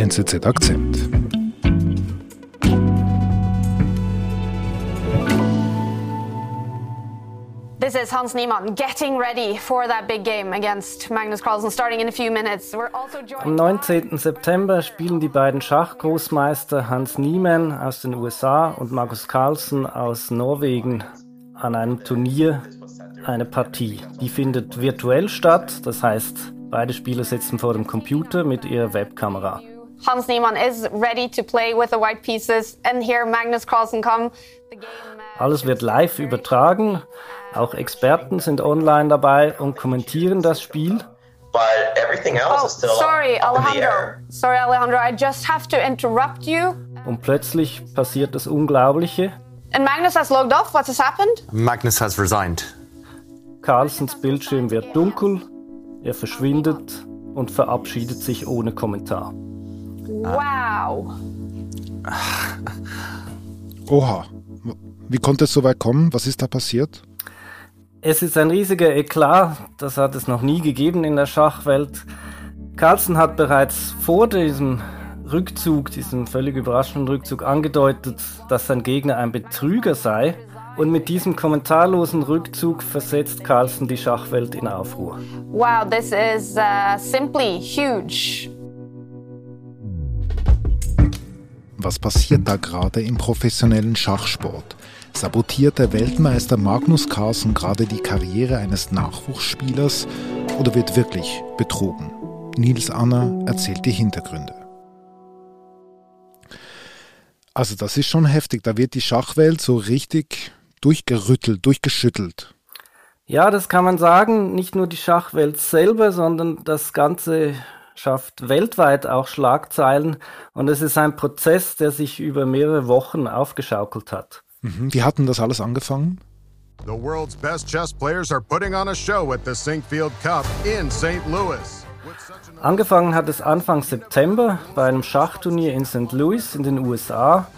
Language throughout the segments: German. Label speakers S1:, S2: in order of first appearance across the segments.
S1: NZZ Akzent.
S2: This is Hans Niemann getting ready for that big game against Magnus Carlsen starting in a few minutes. We're also
S3: Am 19. September spielen die beiden Schachgroßmeister Hans Niemann aus den USA und Magnus Carlsen aus Norwegen an einem Turnier eine Partie. Die findet virtuell statt, das heißt, beide Spieler sitzen vor dem Computer mit ihrer Webkamera.
S2: Hans Niemann is ready to play with the white pieces and here Magnus Carlsen come. The game uh,
S3: Alles wird live übertragen, auch Experten sind online dabei und kommentieren das Spiel.
S4: but everything else
S2: Oh,
S4: is still
S2: sorry,
S4: up in the
S2: Alejandro.
S4: air.
S2: Sorry, Alejandro. I just have to interrupt you.
S3: Und plötzlich passiert das Unglaubliche.
S2: And Magnus has logged off. What has happened?
S5: Magnus has resigned.
S3: Carlsens Bildschirm wird dunkel, er verschwindet und verabschiedet sich ohne Kommentar.
S2: Wow.
S1: Oha. Wie konnte es so weit kommen? Was ist da passiert?
S3: Es ist ein riesiger Eklat, das hat es noch nie gegeben in der Schachwelt. Carlsen hat bereits vor diesem Rückzug, diesem völlig überraschenden Rückzug angedeutet, dass sein Gegner ein Betrüger sei. Und mit diesem kommentarlosen Rückzug versetzt Carlsen die Schachwelt in Aufruhr.
S2: Wow, this is uh, simply huge.
S1: Was passiert da gerade im professionellen Schachsport? Sabotiert der Weltmeister Magnus Carlsen gerade die Karriere eines Nachwuchsspielers oder wird wirklich betrogen? Nils Anna erzählt die Hintergründe. Also das ist schon heftig, da wird die Schachwelt so richtig durchgerüttelt, durchgeschüttelt.
S3: Ja, das kann man sagen. Nicht nur die Schachwelt selber, sondern das Ganze schafft weltweit auch Schlagzeilen. Und es ist ein Prozess, der sich über mehrere Wochen aufgeschaukelt hat.
S1: Mhm. Wie hatten das alles angefangen?
S6: The world's best chess players are putting on a show at the Sinkfield Cup in St. Louis.
S3: Angefangen hat es Anfang September bei einem Schachturnier in St. Louis in den USA,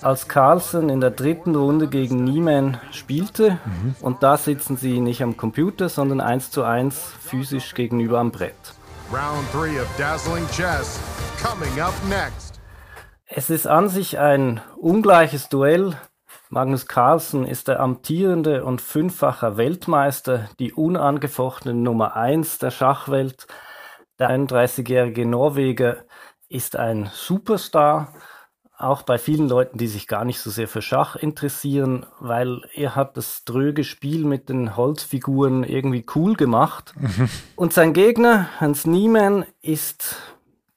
S3: als Carlsen in der dritten Runde gegen Niemann spielte. Und da sitzen sie nicht am Computer, sondern eins zu eins physisch gegenüber am Brett.
S6: Round three of dazzling chess coming up next.
S3: Es ist an sich ein ungleiches Duell. Magnus Carlsen ist der amtierende und fünffacher Weltmeister, die unangefochtene Nummer eins der Schachwelt. Der 31-jährige Norweger ist ein Superstar, auch bei vielen Leuten, die sich gar nicht so sehr für Schach interessieren, weil er hat das dröge Spiel mit den Holzfiguren irgendwie cool gemacht. Und sein Gegner, Hans Niemann, ist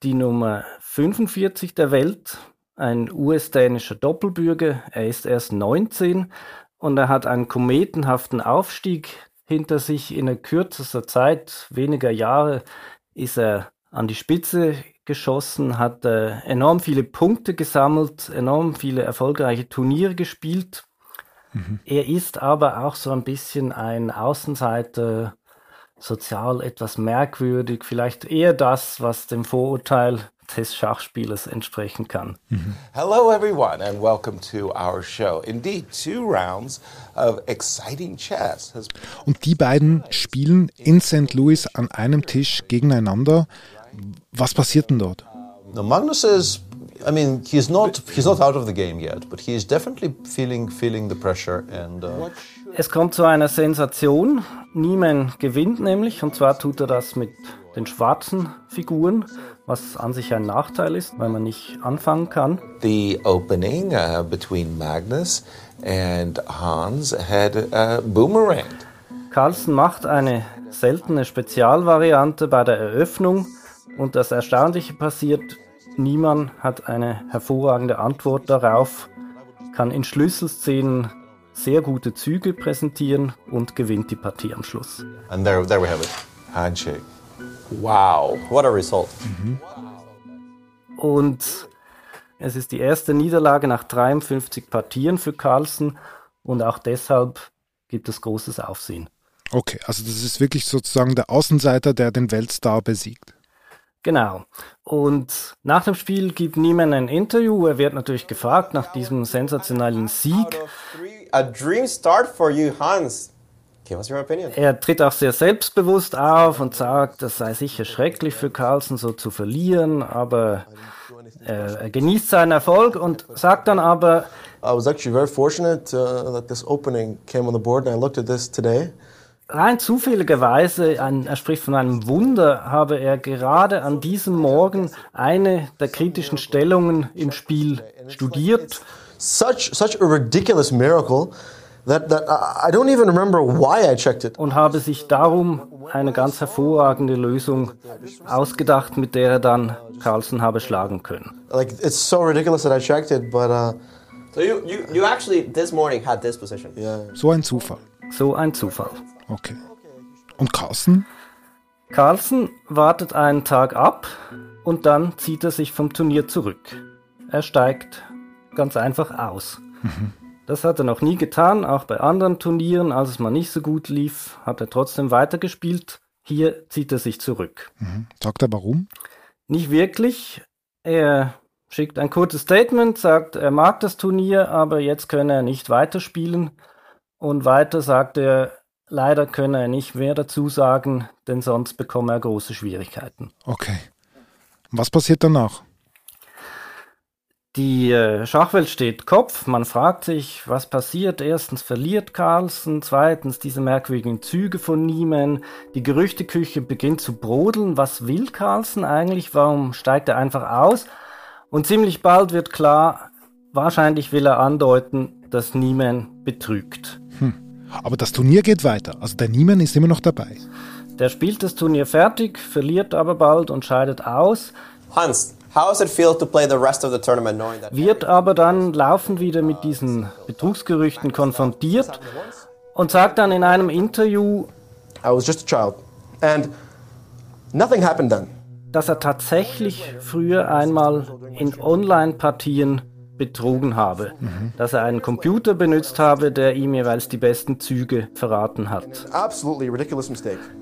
S3: die Nummer 45 der Welt, ein US-dänischer Doppelbürger. Er ist erst 19 und er hat einen kometenhaften Aufstieg hinter sich. In der kürzester Zeit, weniger Jahre, ist er an die Spitze geschossen, hat äh, enorm viele Punkte gesammelt, enorm viele erfolgreiche Turniere gespielt. Er ist aber auch so ein bisschen ein Außenseiter, sozial etwas merkwürdig, vielleicht eher das, was dem Vorurteil des Schachspielers entsprechen kann.
S7: Hello, everyone, and welcome to our show. Indeed, two rounds of exciting chess has
S1: Und die beiden spielen in St. Louis an einem Tisch gegeneinander. Was passiert denn dort?
S8: Magnus is. I mean, he's not. He's not out of the game yet, but he is definitely feeling feeling the pressure and. Uh,
S3: Es kommt zu einer Sensation. Niemann gewinnt nämlich, und zwar tut er das mit den schwarzen Figuren, was an sich ein Nachteil ist, weil man nicht anfangen kann.
S7: the opening uh, between Magnus and Hans had uh, boomeranged.
S3: Carlsen macht eine seltene Spezialvariante bei der Eröffnung und das Erstaunliche passiert, niemand hat eine hervorragende Antwort darauf, kann in Schlüsselszenen sehr gute Züge präsentieren und gewinnt die Partie am Schluss.
S8: and there, there we have it.
S7: Handshake. Wow.
S8: What a result!
S3: Und es ist die erste Niederlage nach 53 Partien für Carlsen und auch deshalb gibt es großes Aufsehen.
S1: Okay, also das ist wirklich sozusagen der Außenseiter, der den Weltstar besiegt.
S3: Genau. Und nach dem Spiel gibt Niemann ein Interview. Er wird natürlich gefragt nach diesem sensationellen Sieg.
S9: A dream start for you, Hans.
S3: Er tritt auch sehr selbstbewusst auf und sagt, das sei sicher schrecklich für Carlsen so zu verlieren, aber er, er genießt seinen Erfolg und sagt dann aber,
S5: I was actually very fortunate uh, that this opening came on the board, and I looked at this today.
S3: Rein zufälligerweise, ein, er spricht von einem Wunder, habe er gerade an diesem Morgen eine der kritischen Stellungen im Spiel studiert
S5: Such such a ridiculous miracle that, that I I don't even remember why I checked it.
S3: und habe sich darum eine ganz hervorragende Lösung ausgedacht, mit der er dann Carlsen habe schlagen können.
S5: Like it's so ridiculous that I checked it, but uh,
S9: So you, you, you actually this morning had this position.
S5: yeah.
S1: So ein Zufall.
S3: So ein Zufall.
S1: Okay. Und Carsten?
S3: Carlsen wartet einen Tag ab und dann zieht er sich vom Turnier zurück. Er steigt ganz einfach aus. Das hat er noch nie getan, auch bei anderen Turnieren, als es mal nicht so gut lief, hat er trotzdem weitergespielt. Hier zieht er sich zurück.
S1: Sagt er warum?
S3: Nicht wirklich. Er schickt ein kurzes Statement, sagt, er mag das Turnier, aber jetzt könne er nicht weiterspielen. Und weiter sagt er, leider könne er nicht mehr dazu sagen, denn sonst bekomme er große Schwierigkeiten.
S1: Okay. Was passiert danach?
S3: Die äh, Schachwelt steht Kopf. Man fragt sich, was passiert. Erstens verliert Carlsen, zweitens diese merkwürdigen Züge von Niemann. Die Gerüchteküche beginnt zu brodeln. Was will Carlsen eigentlich? Warum steigt er einfach aus? Und ziemlich bald wird klar, wahrscheinlich will er andeuten, dass Niemann betrügt.
S1: Aber das Turnier geht weiter. Also der Niemann ist immer noch dabei.
S3: Der spielt das Turnier fertig, verliert aber bald und scheidet aus.
S9: Hans, how does it feel to play the rest of the tournament knowing that
S3: wird aber dann laufend wieder mit diesen Betrugsgerüchten konfrontiert und sagt dann in einem Interview,
S5: I was just a child, and nothing happened then.
S3: dass er tatsächlich früher einmal in Online-Partien betrogen habe, dass er einen Computer benutzt habe, der ihm jeweils die besten Züge verraten hat.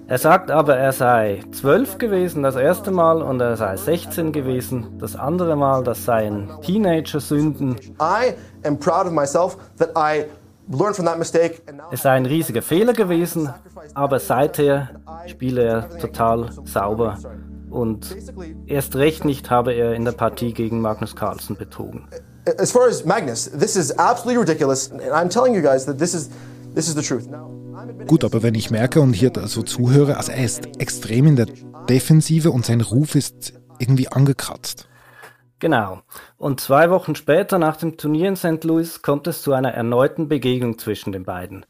S3: Er sagt aber, er sei zwölf gewesen das erste Mal und er sei 16 gewesen das andere Mal, das seien Teenager-Sünden.
S5: I am proud of myself that I learned from that mistake, and now
S3: Es sei ein riesiger Fehler gewesen, aber seither spiele er total sauber und erst recht nicht habe er in der Partie gegen Magnus Carlsen betrogen.
S5: As far as Magnus, this is absolutely ridiculous, and I'm telling you guys that this is this is the truth.
S1: Gut, aber wenn ich merke und hier so zuhöre, also er ist extrem in der Defensive und sein Ruf ist irgendwie angekratzt.
S3: Genau. Und zwei Wochen später, nach dem Turnier in St. Louis, kommt es zu einer erneuten Begegnung zwischen den beiden.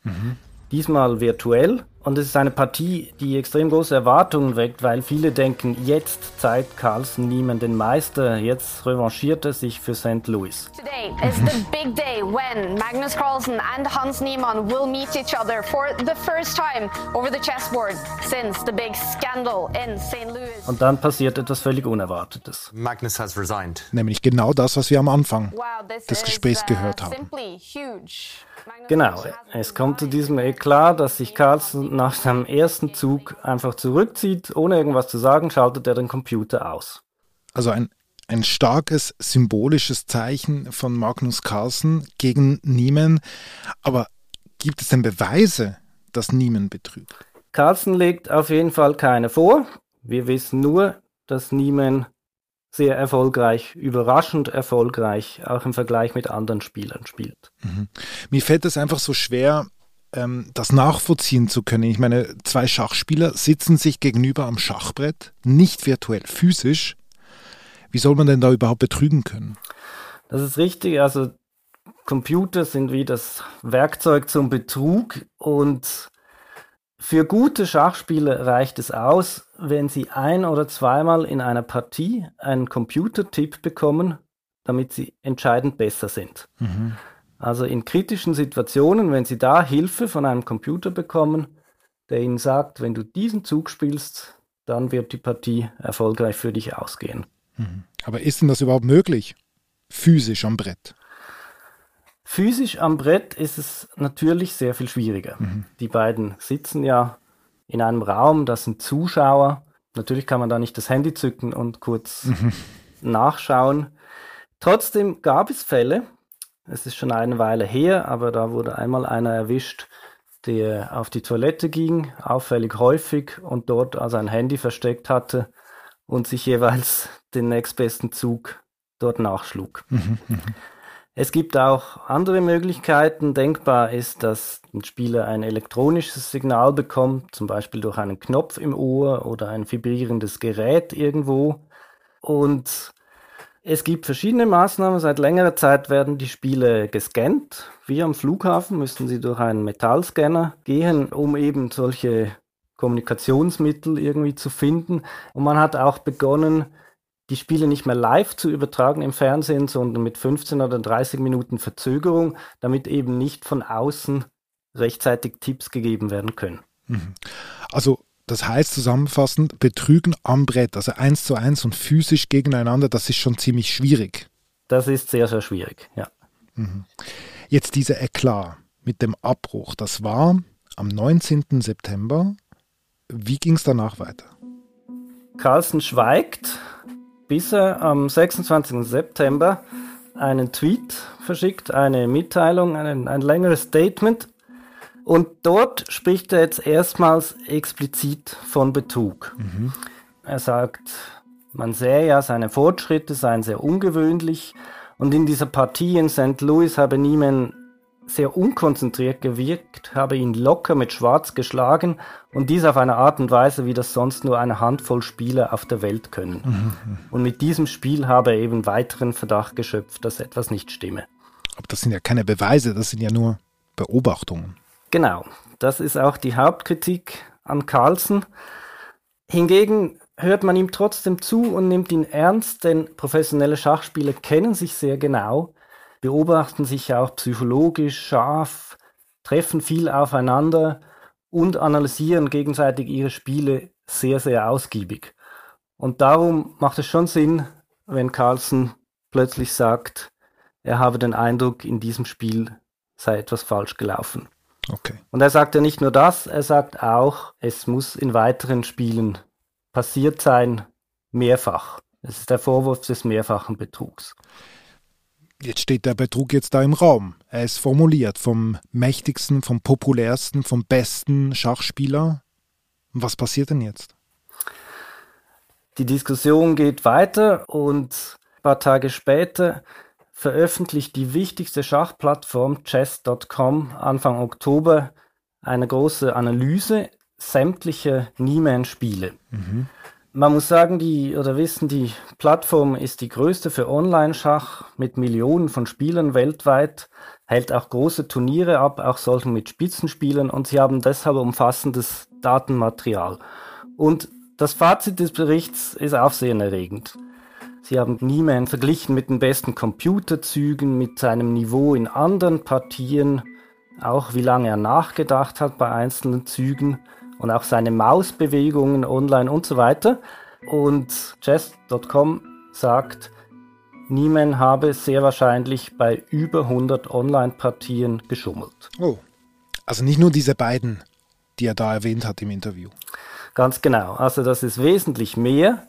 S3: Diesmal virtuell. Und es ist eine Partie, die extrem große Erwartungen weckt, weil viele denken, jetzt zeigt Carlsen Niemann den Meister, jetzt revanchiert er sich für St. Louis.
S2: Today is the big day when Magnus Carlsen and Hans Niemann will meet each other for the first time over the chessboard since the big scandal in St. Louis.
S3: Und dann passiert etwas völlig Unerwartetes.
S10: Magnus has resigned.
S1: Nämlich genau das, was wir am Anfang
S2: Wow, this
S1: des
S2: is,
S1: Gesprächs
S2: uh,
S1: gehört haben.
S2: simply huge. Magnus
S3: Genau, es kommt zu diesem Eklat, dass sich Carlsen nach seinem ersten Zug einfach zurückzieht, ohne irgendwas zu sagen, schaltet er den Computer aus.
S1: Also ein, ein starkes symbolisches Zeichen von Magnus Carlsen gegen Niemann. Aber gibt es denn Beweise, dass Niemann betrügt?
S3: Carlsen legt auf jeden Fall keine vor. Wir wissen nur, dass Niemann sehr erfolgreich, überraschend erfolgreich, auch im Vergleich mit anderen Spielern spielt.
S1: Mir fällt es einfach so schwer, ähm, das nachvollziehen zu können. Ich meine, zwei Schachspieler sitzen sich gegenüber am Schachbrett, nicht virtuell, physisch. Wie soll man denn da überhaupt betrügen können?
S3: Das ist richtig, also Computer sind wie das Werkzeug zum Betrug und für gute Schachspieler reicht es aus, wenn sie ein oder zweimal in einer Partie einen Computertipp bekommen, damit sie entscheidend besser sind. Also in kritischen Situationen, wenn Sie da Hilfe von einem Computer bekommen, der Ihnen sagt, wenn du diesen Zug spielst, dann wird die Partie erfolgreich für dich ausgehen.
S1: Aber ist denn das überhaupt möglich? Physisch am Brett.
S3: Physisch am Brett ist es natürlich sehr viel schwieriger. Die beiden sitzen ja in einem Raum, das sind Zuschauer. Natürlich kann man da nicht das Handy zücken und kurz nachschauen. Trotzdem gab es Fälle, es ist schon eine Weile her, aber da wurde einmal einer erwischt, der auf die Toilette ging, auffällig häufig und dort also ein Handy versteckt hatte und sich jeweils den nächstbesten Zug dort nachschlug.
S1: Mhm,
S3: Es gibt auch andere Möglichkeiten. Denkbar ist, dass ein Spieler ein elektronisches Signal bekommt, zum Beispiel durch einen Knopf im Ohr oder ein vibrierendes Gerät irgendwo. Und es gibt verschiedene Maßnahmen. Seit längerer Zeit werden die Spiele gescannt. Wie am Flughafen müssen sie durch einen Metallscanner gehen, um eben solche Kommunikationsmittel irgendwie zu finden. Und man hat auch begonnen, die Spiele nicht mehr live zu übertragen im Fernsehen, sondern mit 15 oder 30 Minuten Verzögerung, damit eben nicht von außen rechtzeitig Tipps gegeben werden können.
S1: Also das heißt zusammenfassend, Betrügen am Brett, also eins zu eins und physisch gegeneinander, das ist schon ziemlich schwierig.
S3: Das ist sehr, sehr schwierig, ja.
S1: Jetzt dieser Eklat mit dem Abbruch, das war am 19. September. Wie ging es danach weiter?
S3: Carlsen schweigt, bis er am 26. September einen Tweet verschickt, eine Mitteilung, ein, ein längeres Statement. Und dort spricht er jetzt erstmals explizit von Betrug. Er sagt, man sähe ja, seine Fortschritte seien sehr ungewöhnlich. Und in dieser Partie in St. Louis habe Niemann sehr unkonzentriert gewirkt, habe ihn locker mit Schwarz geschlagen und dies auf eine Art und Weise, wie das sonst nur eine Handvoll Spieler auf der Welt können. Und mit diesem Spiel habe er eben weiteren Verdacht geschöpft, dass etwas nicht stimme.
S1: Aber das sind ja keine Beweise, das sind ja nur Beobachtungen.
S3: Genau, das ist auch die Hauptkritik an Carlsen. Hingegen hört man ihm trotzdem zu und nimmt ihn ernst, denn professionelle Schachspieler kennen sich sehr genau, beobachten sich auch psychologisch scharf, treffen viel aufeinander und analysieren gegenseitig ihre Spiele sehr, sehr ausgiebig. Und darum macht es schon Sinn, wenn Carlsen plötzlich sagt, er habe den Eindruck, in diesem Spiel sei etwas falsch gelaufen.
S1: Okay.
S3: Und er sagt ja nicht nur das, er sagt auch, es muss in weiteren Spielen passiert sein, mehrfach. Es ist der Vorwurf des mehrfachen Betrugs.
S1: Jetzt steht der Betrug jetzt da im Raum. Er ist formuliert vom mächtigsten, vom populärsten, vom besten Schachspieler. Was passiert denn jetzt?
S3: Die Diskussion geht weiter und ein paar Tage später veröffentlicht die wichtigste Schachplattform chess.com Anfang Oktober eine große Analyse sämtlicher Nieman-Spiele. Man muss sagen, die oder wissen, die Plattform ist die größte für Online-Schach mit Millionen von Spielern weltweit, hält auch große Turniere ab, auch solche mit Spitzenspielern und sie haben deshalb umfassendes Datenmaterial. Und das Fazit des Berichts ist aufsehenerregend. Sie haben Nieman verglichen mit den besten Computerzügen, mit seinem Niveau in anderen Partien, auch wie lange er nachgedacht hat bei einzelnen Zügen und auch seine Mausbewegungen online und so weiter. Und chess.com sagt, Nieman habe sehr wahrscheinlich bei über 100 Online-Partien geschummelt.
S1: Oh. Also nicht nur diese beiden, die er da erwähnt hat im Interview.
S3: Ganz genau. Also das ist wesentlich mehr.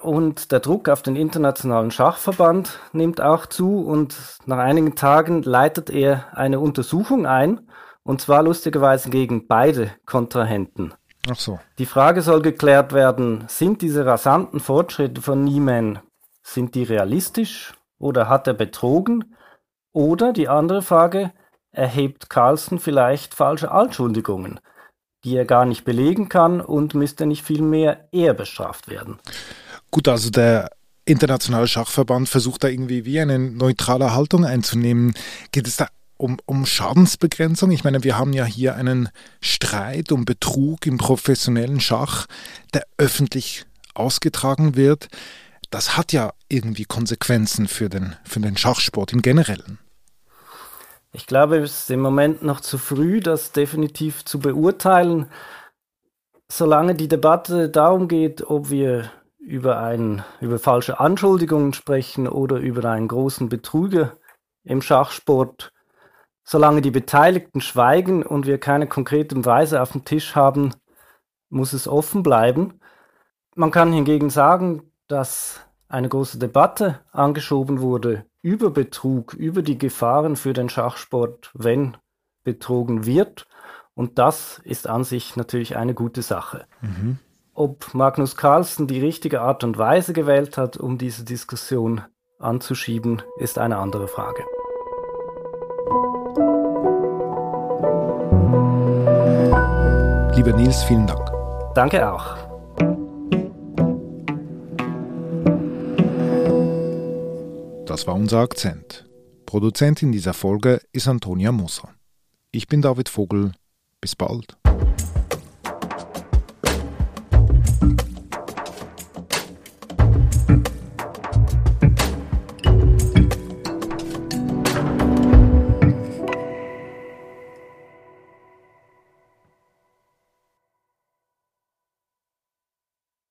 S3: Und der Druck auf den Internationalen Schachverband nimmt auch zu und nach einigen Tagen leitet er eine Untersuchung ein, und zwar lustigerweise gegen beide Kontrahenten.
S1: Ach so.
S3: Die Frage soll geklärt werden, sind diese rasanten Fortschritte von Nieman, sind die realistisch oder hat er betrogen? Oder die andere Frage, erhebt Carlsen vielleicht falsche Anschuldigungen, die er gar nicht belegen kann und müsste nicht vielmehr er bestraft werden?
S1: Gut, also der Internationale Schachverband versucht da irgendwie wie eine neutrale Haltung einzunehmen. Geht es da um, um Schadensbegrenzung? Ich meine, wir haben ja hier einen Streit um Betrug im professionellen Schach, der öffentlich ausgetragen wird. Das hat ja irgendwie Konsequenzen für den, für den Schachsport im Generellen.
S3: Ich glaube, es ist im Moment noch zu früh, das definitiv zu beurteilen. Solange die Debatte darum geht, ob wir über, ein, über falsche Anschuldigungen sprechen oder über einen großen Betrüger im Schachsport, solange die Beteiligten schweigen und wir keine konkreten Beweise auf dem Tisch haben, muss es offen bleiben. Man kann hingegen sagen, dass eine große Debatte angeschoben wurde über Betrug, über die Gefahren für den Schachsport, wenn betrogen wird. Und das ist an sich natürlich eine gute Sache.
S1: Mhm.
S3: Ob Magnus Carlsen die richtige Art und Weise gewählt hat, um diese Diskussion anzuschieben, ist eine andere Frage.
S1: Lieber Nils, vielen Dank.
S3: Danke auch.
S1: Das war unser Akzent. Produzentin dieser Folge ist Antonia Moser. Ich bin David Vogel. Bis bald.